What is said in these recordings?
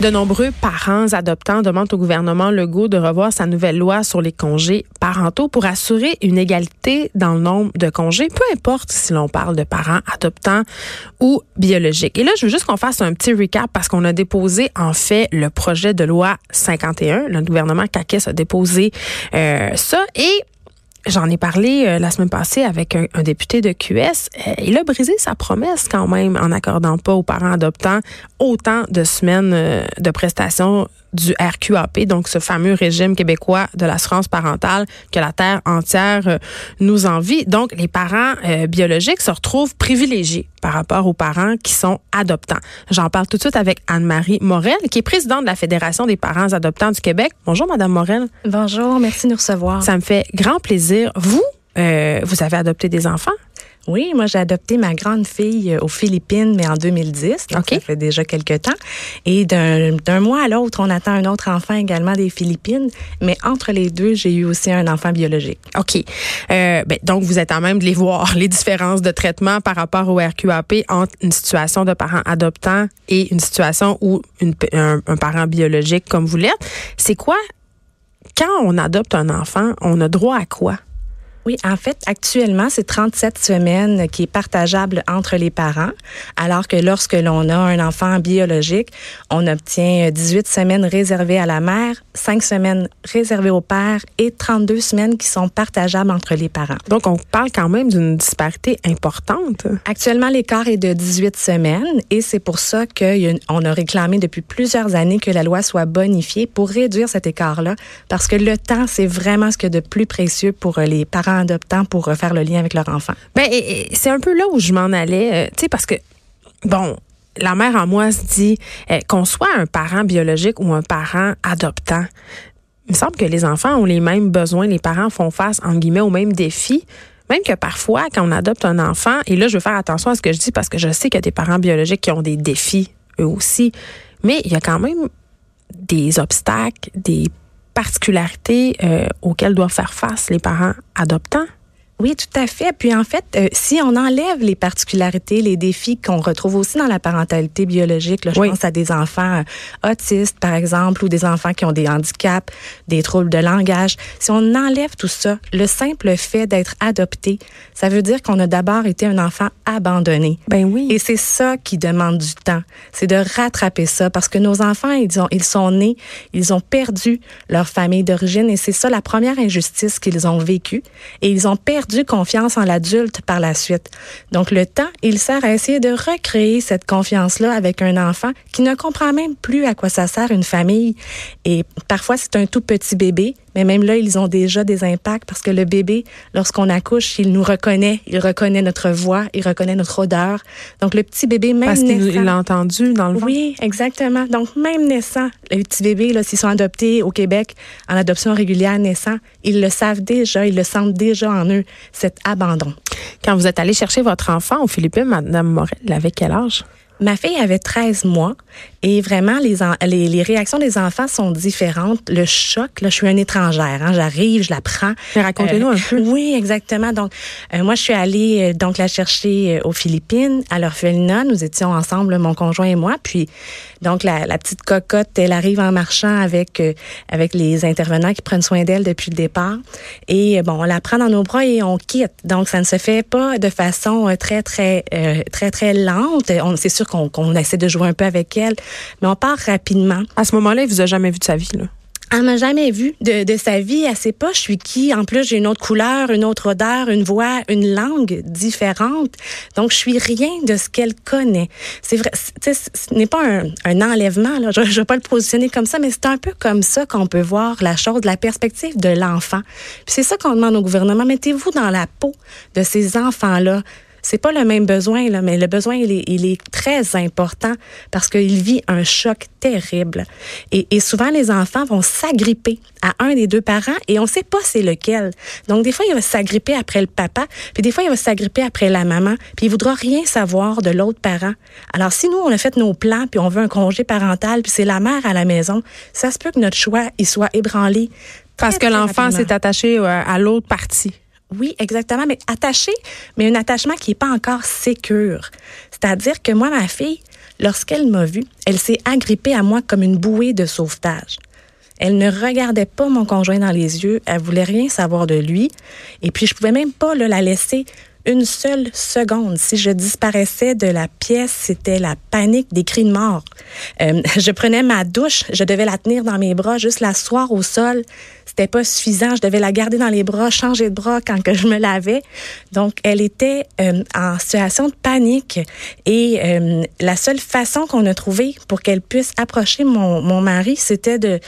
De nombreux parents adoptants demandent au gouvernement Legault de revoir sa nouvelle loi sur les congés parentaux pour assurer une égalité dans le nombre de congés, peu importe si l'on parle de parents adoptants ou biologiques. Et là, je veux juste qu'on fasse un petit recap parce qu'on a déposé en fait le projet de loi 51. Le gouvernement CAQUES a déposé euh, ça et J'en ai parlé euh, la semaine passée avec un, député de QS. Euh, il a brisé sa promesse quand même en n'accordant pas aux parents adoptants autant de semaines euh, de prestations du RQAP, donc ce fameux régime québécois de l'assurance parentale que la terre entière nous envie. Donc, les parents biologiques se retrouvent privilégiés par rapport aux parents qui sont adoptants. J'en parle tout de suite avec Anne-Marie Morel, qui est présidente de la Fédération des parents adoptants du Québec. Bonjour, Madame Morel. Bonjour, merci de nous recevoir. Ça me fait grand plaisir. Vous, vous avez adopté des enfants? Oui, moi j'ai adopté ma grande fille euh, aux Philippines, mais en 2010. Donc ça fait déjà quelques temps. Et d'un mois à l'autre, on attend un autre enfant également des Philippines. Mais entre les deux, j'ai eu aussi un enfant biologique. OK. Euh, ben, donc vous êtes en même de les voir, les différences de traitement par rapport au RQAP entre une situation de parent adoptant et une situation où une, un, un parent biologique comme vous l'êtes. C'est quoi, quand on adopte un enfant, on a droit à quoi? Oui, en fait, actuellement, c'est 37 semaines qui est partageable entre les parents, alors que lorsque l'on a un enfant biologique, on obtient 18 semaines réservées à la mère, 5 semaines réservées au père et 32 semaines qui sont partageables entre les parents. Donc, on parle quand même d'une disparité importante. Actuellement, l'écart est de 18 semaines et c'est pour ça qu'on a réclamé depuis plusieurs années que la loi soit bonifiée pour réduire cet écart-là, parce que le temps, c'est vraiment ce que de plus précieux pour les parents adoptant pour refaire le lien avec leur enfant? Ben, c'est un peu là où je m'en allais, euh, tu sais, parce que, bon, la mère en moi se dit euh, qu'on soit un parent biologique ou un parent adoptant. Il me semble que les enfants ont les mêmes besoins, les parents font face, en guillemets, aux mêmes défis. Même que parfois, quand on adopte un enfant, et là, je veux faire attention à ce que je dis parce que je sais qu'il y a des parents biologiques qui ont des défis, eux aussi, mais il y a quand même des obstacles, des particularités euh, auxquelles doivent faire face les parents adoptants? Oui, tout à fait. Puis en fait, euh, si on enlève les particularités, les défis qu'on retrouve aussi dans la parentalité biologique, là, je pense à des enfants euh, autistes, par exemple, ou des enfants qui ont des handicaps, des troubles de langage. Si on enlève tout ça, le simple fait d'être adopté, ça veut dire qu'on a d'abord été un enfant abandonné. Ben oui. Et c'est ça qui demande du temps. C'est de rattraper ça parce que nos enfants, ils, ont, ils sont nés, ils ont perdu leur famille d'origine et c'est ça la première injustice qu'ils ont vécue. Et ils ont perdu confiance en l'adulte par la suite. Donc le temps, il sert à essayer de recréer cette confiance-là avec un enfant qui ne comprend même plus à quoi ça sert une famille. Et parfois, c'est un tout petit bébé mais même là, ils ont déjà des impacts parce que le bébé, lorsqu'on accouche, il nous reconnaît, il reconnaît notre voix, il reconnaît notre odeur. Donc le petit bébé, même parce qu'il l'a entendu dans le Oui, exactement. Donc même naissant, les petits bébés, là, s'ils sont adoptés au Québec en adoption régulière naissant, ils le savent déjà, ils le sentent déjà en eux, cet abandon. Quand vous êtes allé chercher votre enfant aux Philippines, Madame Morel, il avait quel âge? Ma fille avait 13 mois et vraiment, les, les, les, réactions des enfants sont différentes. Le choc, là, je suis une étrangère. Hein, J'arrive, je la prends. Racontez-nous un euh, peu. Oui, exactement. Donc, euh, moi, je suis allée euh, donc la chercher aux Philippines, à l'orphelinat. Nous étions ensemble, mon conjoint et moi. Puis, donc, la, la petite cocotte, elle arrive en marchant avec avec les intervenants qui prennent soin d'elle depuis le départ. Et bon, on la prend dans nos bras et on quitte. Donc, ça ne se fait pas de façon très, très, très, très, lente. C'est sûr qu'on essaie de jouer un peu avec elle, mais on part rapidement. À ce moment-là, il vous a jamais vu de sa vie, là? Elle m'a jamais vu de, de, sa vie. Elle sait pas je suis qui. En plus, j'ai une autre couleur, une autre odeur, une voix, une langue différente. Donc, je suis rien de ce qu'elle connaît. C'est vrai, ce n'est pas un, un, enlèvement. Là. Je ne vais pas le positionner comme ça, mais c'est un peu comme ça qu'on peut voir la chose de la perspective de l'enfant. Puis c'est ça qu'on demande au gouvernement. Mettez-vous dans la peau de ces enfants-là c'est pas le même besoin, là, mais le besoin, il est, il est très important parce qu'il vit un choc terrible. Et, et souvent, les enfants vont s'agripper à un des deux parents et on sait pas c'est lequel. Donc, des fois, il va s'agripper après le papa, puis des fois, il va s'agripper après la maman, puis il voudra rien savoir de l'autre parent. Alors, si nous, on a fait nos plans, puis on veut un congé parental, puis c'est la mère à la maison, ça se peut que notre choix, il soit ébranlé. Parce que l'enfant s'est attaché euh, à l'autre partie. Oui, exactement, mais attaché, mais un attachement qui n'est pas encore sécure. C'est-à-dire que moi, ma fille, lorsqu'elle m'a vue, elle s'est agrippée à moi comme une bouée de sauvetage. Elle ne regardait pas mon conjoint dans les yeux. Elle voulait rien savoir de lui. Et puis, je pouvais même pas la laisser une seule seconde. Si je disparaissais de la pièce, c'était la panique des cris de mort. Euh, je prenais ma douche, je devais la tenir dans mes bras, juste l'asseoir au sol. C'était pas suffisant. Je devais la garder dans les bras, changer de bras quand que je me lavais. Donc, elle était euh, en situation de panique. Et euh, la seule façon qu'on a trouvé pour qu'elle puisse approcher mon, mon mari, c'était de,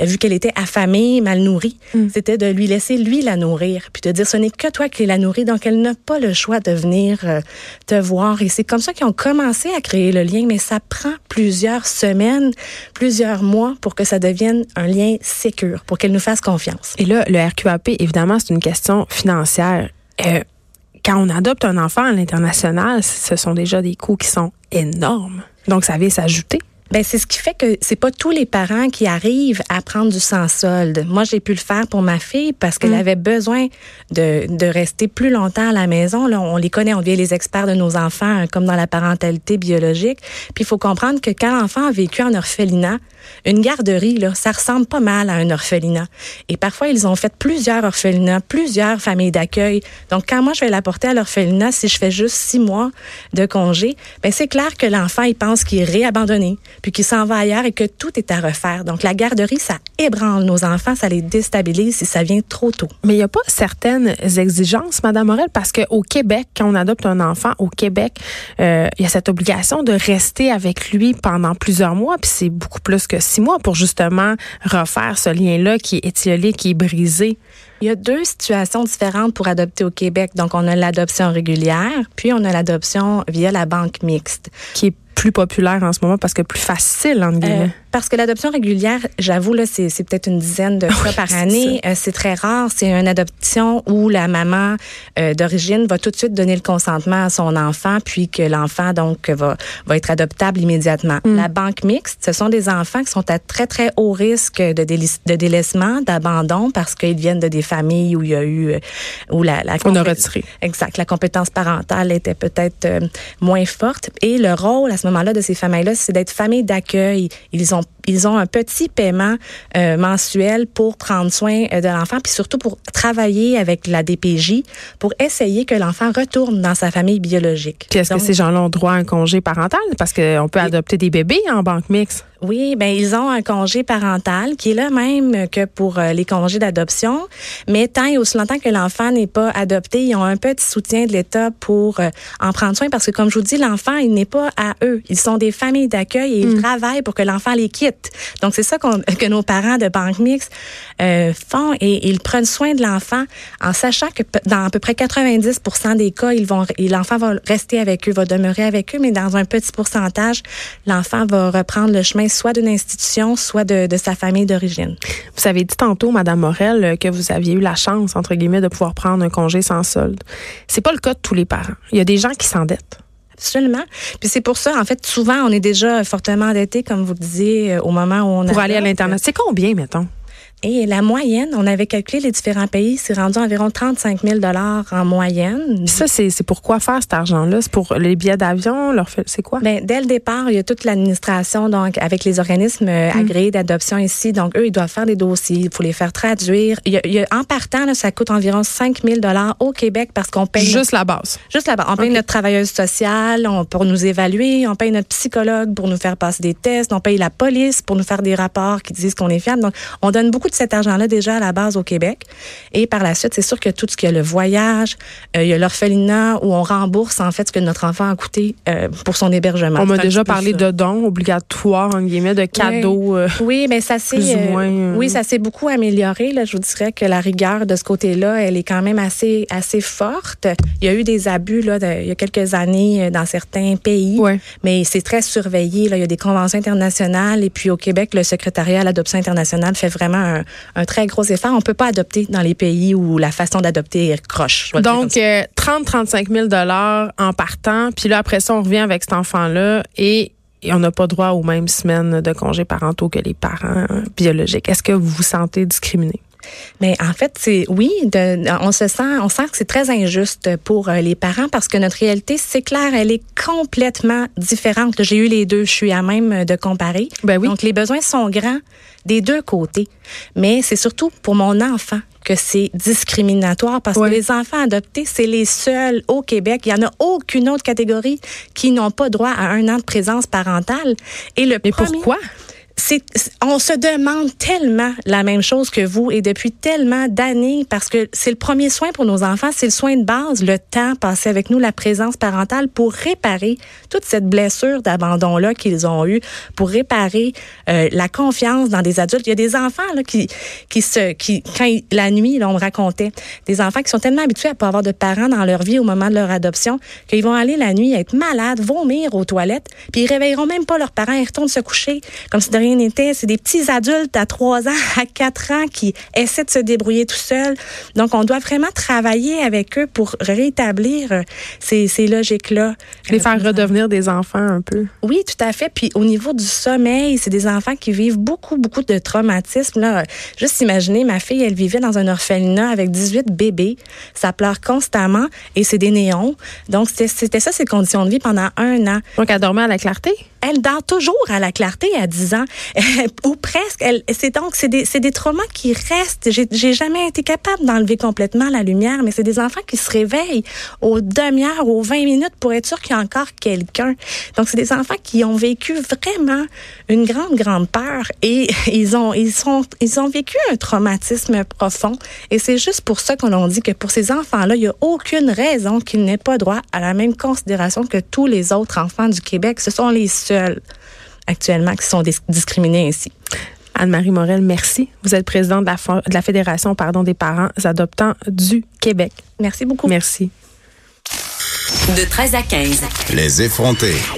vu qu'elle était affamée, mal nourrie, mm. c'était de lui laisser lui la nourrir, puis de dire ce n'est que toi qui la nourris. Donc, elle n'a pas le choix de venir euh, te voir. Et c'est comme ça qu'ils ont commencé à créer le lien, mais ça prend plusieurs semaines, plusieurs mois pour que ça devienne un lien sécur, pour qu'elle nous fasse confiance. Et là, le RQAP, évidemment, c'est une question financière. Euh, quand on adopte un enfant à l'international, ce sont déjà des coûts qui sont énormes. Donc, ça vient s'ajouter. Ben c'est ce qui fait que c'est pas tous les parents qui arrivent à prendre du sans solde. Moi, j'ai pu le faire pour ma fille parce qu'elle mm. avait besoin de, de rester plus longtemps à la maison. Là, on les connaît, on devient les experts de nos enfants, hein, comme dans la parentalité biologique. Puis il faut comprendre que quand l'enfant a vécu en orphelinat, une garderie, là, ça ressemble pas mal à un orphelinat. Et parfois, ils ont fait plusieurs orphelinats, plusieurs familles d'accueil. Donc, quand moi, je vais l'apporter à l'orphelinat, si je fais juste six mois de congé, ben c'est clair que l'enfant, il pense qu'il est réabandonné, puis qu'il s'en va ailleurs et que tout est à refaire. Donc, la garderie, ça ébranle nos enfants, ça les déstabilise si ça vient trop tôt. Mais il n'y a pas certaines exigences, Madame Morel, parce qu'au Québec, quand on adopte un enfant, au Québec, euh, il y a cette obligation de rester avec lui pendant plusieurs mois, puis c'est beaucoup plus que six mois pour justement refaire ce lien-là qui est étiolé, qui est brisé. Il y a deux situations différentes pour adopter au Québec. Donc, on a l'adoption régulière, puis on a l'adoption via la banque mixte. Qui est plus populaire en ce moment parce que plus facile, en guillemets. Euh, parce que l'adoption régulière, j'avoue, là, c'est, c'est peut-être une dizaine de fois par année. Euh, c'est très rare. C'est une adoption où la maman euh, d'origine va tout de suite donner le consentement à son enfant, puis que l'enfant, donc, va, va être adoptable immédiatement. Mm. La banque mixte, ce sont des enfants qui sont à très, très haut risque de, de délaissement, d'abandon, parce qu'ils viennent de des familles où il y a eu... Euh, où la, la On a retiré. Exact. La compétence parentale était peut-être moins forte. Et le rôle, à ce moment-là, de ces familles-là, c'est d'être famille d'accueil. Ils ont out ils ont un petit paiement euh, mensuel pour prendre soin euh, de l'enfant, puis surtout pour travailler avec la DPJ pour essayer que l'enfant retourne dans sa famille biologique. Puis est-ce que ces gens-là ont droit à un congé parental? Parce qu'on peut adopter des bébés en banque mixte. Oui, ben ils ont un congé parental qui est le même que pour euh, les congés d'adoption, mais tant et aussi longtemps que l'enfant n'est pas adopté, ils ont un petit soutien de l'État pour en prendre soin parce que comme je vous dis, l'enfant il n'est pas à eux, ils sont des familles d'accueil et ils mm. travaillent pour que l'enfant les quitte. Donc, c'est ça que nos parents de banque mixte euh, font et ils prennent soin de l'enfant en sachant que dans à peu près 90% des cas, l'enfant va rester avec eux, va demeurer avec eux, mais dans un petit pourcentage, l'enfant va reprendre le chemin soit d'une institution, soit de, sa famille d'origine. Vous avez dit tantôt, Madame Morel, que vous aviez eu la chance, entre guillemets, de pouvoir prendre un congé sans solde. C'est pas le cas de tous les parents. Il y a des gens qui s'endettent. Absolument. Puis c'est pour ça, en fait, souvent, on est déjà fortement endetté, comme vous le disiez, euh, au moment où on Pour aller à l'Internet. C'est combien, mettons? Et la moyenne, on avait calculé les différents pays, c'est rendu environ 35 000 en moyenne. Ça, c'est pour quoi faire cet argent-là? C'est pour les billets d'avion? C'est quoi? Ben, dès le départ, il y a toute l'administration donc avec les organismes euh, hmm. agréés d'adoption ici. Donc, eux, ils doivent faire des dossiers. Il faut les faire traduire. Il y a, en partant, là, ça coûte environ 5 000 au Québec parce qu'on paye... Juste la base? Juste la base. On paye notre travailleuse sociale on, pour nous évaluer. On paye notre psychologue pour nous faire passer des tests. On paye la police pour nous faire des rapports qui disent qu'on est fiable. Donc, on donne beaucoup de cet argent-là déjà à la base au Québec. Et par la suite, c'est sûr que tout ce qui est le voyage, euh, il y a l'orphelinat où on rembourse en fait ce que notre enfant a coûté euh, pour son hébergement. On m'a déjà parlé de dons obligatoires, en guillemets, de cadeaux. Oui, euh, mais ça s'est oui, ça s'est beaucoup amélioré. Là, je vous dirais que la rigueur de ce côté-là, elle est quand même assez assez forte. Il y a eu des abus là, il y a quelques années dans certains pays, mais c'est très surveillé. Là. Il y a des conventions internationales et puis au Québec, le secrétariat à l'adoption internationale fait vraiment un, un très gros effort. On peut pas adopter dans les pays où la façon d'adopter est croche. Donc, 30-35 000 dollars en partant, puis là, après ça, on revient avec cet enfant-là et on n'a pas droit aux mêmes semaines de congés parentaux que les parents biologiques. Est-ce que vous vous sentez discriminé? Mais en fait, c'est oui, de, on se sent, on sent que c'est très injuste pour euh, les parents parce que notre réalité, c'est clair, elle est complètement différente. J'ai eu les deux, je suis à même de comparer. Ben oui. Donc les besoins sont grands des deux côtés, mais c'est surtout pour mon enfant que c'est discriminatoire parce que les enfants adoptés, c'est les seuls au Québec. Il y en a aucune autre catégorie qui n'ont pas droit à un an de présence parentale. Et le Mais premier- pourquoi? On se demande tellement la même chose que vous et depuis tellement d'années parce que c'est le premier soin pour nos enfants, c'est le soin de base, le temps passé avec nous, la présence parentale pour réparer toute cette blessure d'abandon-là qu'ils ont eue, pour réparer euh, la confiance dans des adultes. Il y a des enfants là, qui, qui se, qui, quand la nuit, là, on me racontait, des enfants qui sont tellement habitués à pas avoir de parents dans leur vie au moment de leur adoption qu'ils vont aller la nuit être malades, vomir aux toilettes, puis ils réveilleront même pas leurs parents, ils retournent se coucher comme si rien n'était. C'est des petits adultes à 3 ans, à 4 ans qui essaient de se débrouiller tout seuls. Donc, on doit vraiment travailler avec eux pour rétablir euh, ces, ces logiques-là. Les faire redevenir des enfants un peu. oui, tout à fait. Puis au niveau du sommeil, c'est des enfants qui vivent beaucoup, beaucoup de traumatismes. Là. Juste imaginer, ma fille, elle vivait dans un orphelinat avec 18 bébés. Ça pleure constamment et c'est des néons. Donc, c'était- c'était ça, ses conditions de vie pendant un an. Donc, elle dormait à la clarté? Elle dort toujours à la clarté à 10 ans, ou presque. C'est donc c'est des, des traumas qui restent. J'ai, jamais été capable d'enlever complètement la lumière, mais c'est des enfants qui se réveillent aux demi-heures, aux 20 minutes pour être sûr qu'il y a encore quelqu'un. Donc c'est des enfants qui ont vécu vraiment une grande grande peur et ils ont ils sont ils ont vécu un traumatisme profond. Et c'est juste pour ça qu'on a dit que pour ces enfants-là, il y a aucune raison qu'ils n'aient pas droit à la même considération que tous les autres enfants du Québec. Ce sont les seuls actuellement qui sont dis- discriminés ainsi. Anne-Marie Morel, merci. Vous êtes présidente de la, Fo- de la Fédération pardon, des parents adoptants du Québec. Merci beaucoup. Merci. De 13 à 15. Les effrontés.